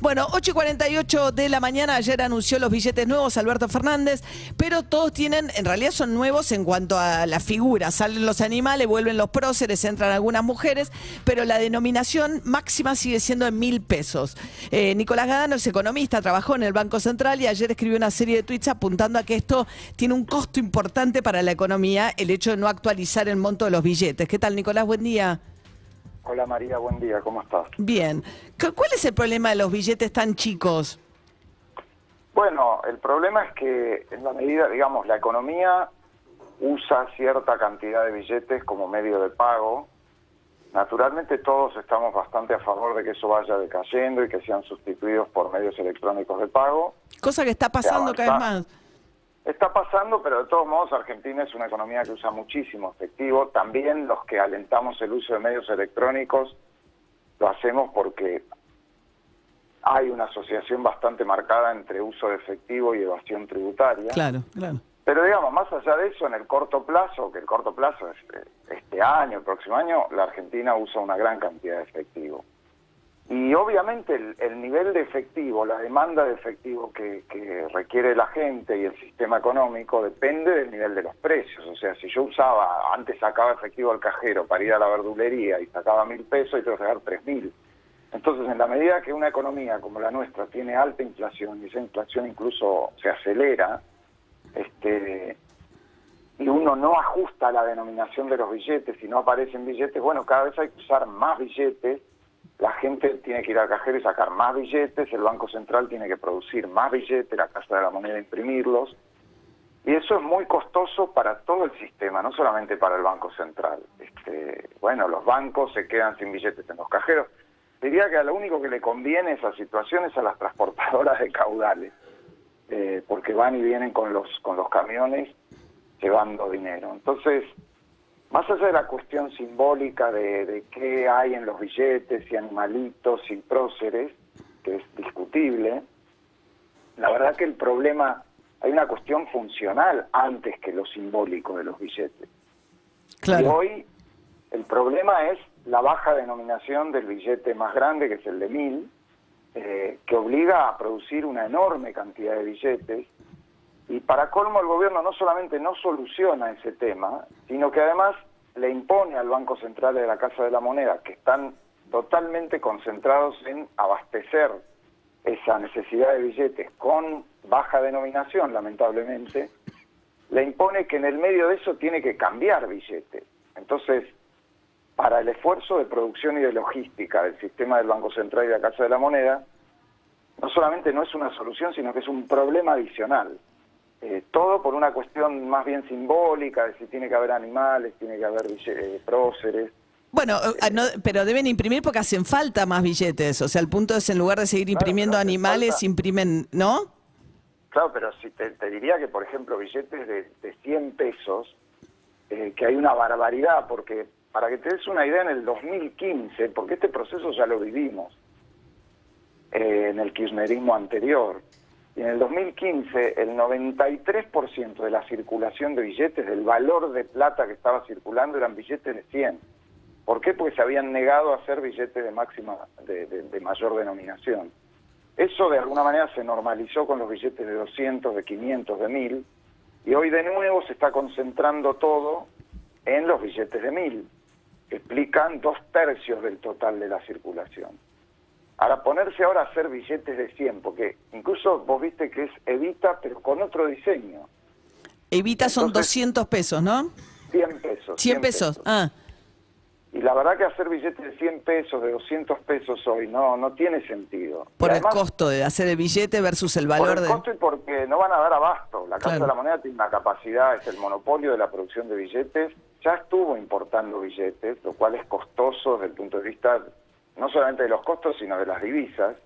Bueno, 8 y 48 de la mañana, ayer anunció los billetes nuevos Alberto Fernández, pero todos tienen, en realidad son nuevos en cuanto a la figura. Salen los animales, vuelven los próceres, entran algunas mujeres, pero la denominación máxima sigue siendo en mil pesos. Eh, Nicolás Gadano es economista, trabajó en el Banco Central y ayer escribió una serie de tweets apuntando a que esto tiene un costo importante para la economía, el hecho de no actualizar el monto de los billetes. ¿Qué tal, Nicolás? Buen día. Hola María, buen día, ¿cómo estás? Bien. ¿Cu- ¿Cuál es el problema de los billetes tan chicos? Bueno, el problema es que en la medida, digamos, la economía usa cierta cantidad de billetes como medio de pago. Naturalmente todos estamos bastante a favor de que eso vaya decayendo y que sean sustituidos por medios electrónicos de pago. Cosa que está pasando cada vez más. Está pasando, pero de todos modos Argentina es una economía que usa muchísimo efectivo. También los que alentamos el uso de medios electrónicos lo hacemos porque hay una asociación bastante marcada entre uso de efectivo y evasión tributaria. Claro, claro. Pero digamos, más allá de eso, en el corto plazo, que el corto plazo es eh, este año, el próximo año, la Argentina usa una gran cantidad de efectivo. Y obviamente el, el nivel de efectivo, la demanda de efectivo que, requiere la gente y el sistema económico depende del nivel de los precios. O sea, si yo usaba, antes sacaba efectivo al cajero para ir a la verdulería y sacaba mil pesos y tengo que sacar tres mil. Entonces, en la medida que una economía como la nuestra tiene alta inflación y esa inflación incluso se acelera, este, y uno no ajusta la denominación de los billetes y no aparecen billetes, bueno, cada vez hay que usar más billetes, la gente tiene que ir al cajero y sacar más billetes, el Banco Central tiene que producir más billetes, la Casa de la Moneda imprimirlos, y eso es muy costoso para todo el sistema, no solamente para el Banco Central. Este, bueno, los bancos se quedan sin billetes en los cajeros. Diría que a lo único que le conviene esa situación es a las transportadoras de caudales, eh, porque van y vienen con los, con los camiones llevando dinero. Entonces, más allá de la cuestión simbólica de, de qué hay en los billetes, y animalitos y próceres, que es discutible, la verdad que el problema, hay una cuestión funcional antes que lo simbólico de los billetes. Y Claro. hoy el problema es la baja denominación del billete más grande, que es el de mil, eh, que obliga a producir una enorme cantidad de billetes. Y para colmo el gobierno no solamente no soluciona ese tema, sino que además le impone al Banco Central de la Casa de la Moneda, que están totalmente concentrados en abastecer esa necesidad de billetes con baja denominación, lamentablemente, le impone que en el medio de eso tiene que cambiar billetes. Entonces, para el esfuerzo de producción y de logística del sistema del Banco Central y de la Casa de la Moneda, no solamente no es una solución, sino que es un problema adicional. Eh, todo por una cuestión más bien simbólica, de si tiene que haber animales, tiene que haber eh, próceres. Bueno, eh, no, pero deben imprimir porque hacen falta más billetes. O sea, el punto es en lugar de seguir imprimiendo animales, falta. imprimen, ¿no? Claro, pero si te, te diría que, por ejemplo, billetes de, de 100 pesos, eh, que hay una barbaridad, porque para que te des una idea, en el 2015, porque este proceso ya lo vivimos eh, en el kirchnerismo anterior, y en el 2015 el 93% de la circulación de billetes, del valor de plata que estaba circulando, eran billetes de 100. ¿Por qué? Porque se habían negado a hacer billetes de máxima, de, mayor denominación. Eso de alguna manera se normalizó con los billetes de 200, de 500, de 1000, y hoy de nuevo se está concentrando todo en los billetes de 1000, que explican dos tercios del total de la circulación. Ahora, ponerse ahora a hacer billetes de 100, porque incluso vos viste que es Evita, pero con otro diseño. Evita son Entonces- 200 pesos, ¿no? 100 pesos. 100 pesos. Ah, Y la verdad que hacer billetes de 100 pesos, de 200 pesos hoy, no no tiene sentido. por Y el además, costo de hacer el billete versus el Por valor el de... costo y porque no van a dar abasto. La Casa Claro. de la Moneda tiene una capacidad, es el monopolio de la producción de billetes. Ya estuvo importando billetes, lo cual es costoso desde el punto de vista no solamente de los costos, sino de las divisas.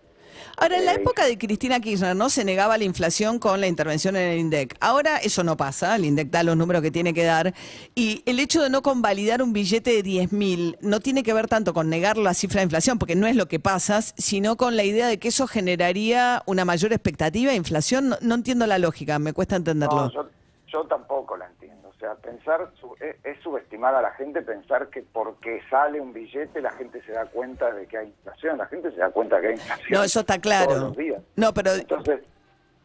Ahora, en la Eh, época de Cristina Kirchner no se negaba la inflación con la intervención en el INDEC. Ahora eso no pasa, el INDEC da los números que tiene que dar. Y el hecho de no convalidar un billete de 10 mil no tiene que ver tanto con negar la cifra de inflación, porque no es lo que pasa, sino con la idea de que eso generaría una mayor expectativa de inflación. No, no entiendo la lógica, me cuesta entenderlo. No, yo, yo tampoco la entiendo. Sea, pensar su- es, es subestimar a la gente pensar que porque sale un billete la gente se da cuenta de que hay inflación. La gente se da cuenta que hay inflación. No, eso está claro. Todos los días. No, pero Entonces,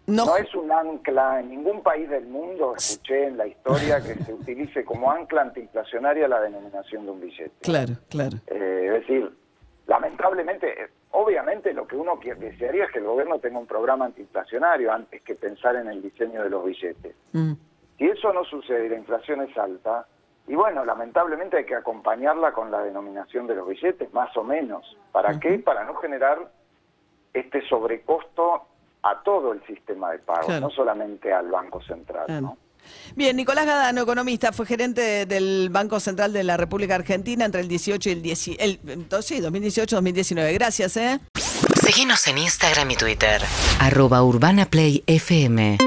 no, no es un ancla, en ningún país del mundo escuché en la historia que se utilice como ancla antiinflacionaria la denominación de un billete. claro, claro. Eh, es decir, lamentablemente, eh, obviamente lo que uno desearía es que el gobierno tenga un programa antiinflacionario antes que pensar en el diseño de los billetes. Mm. Si eso no sucede y la inflación es alta, y bueno, lamentablemente hay que acompañarla con la denominación de los billetes, más o menos. ¿Para qué? Para no generar este sobrecosto a todo el sistema de Claro. no solamente al Banco Central. Claro. ¿no? Bien, Nicolás Gadano, economista, fue gerente del Banco Central de la República Argentina entre el 18 y el 10, el, entonces, sí, 2018-2019. Gracias, ¿eh? Síguenos en Instagram y Twitter. Arroba Urbana Play FM.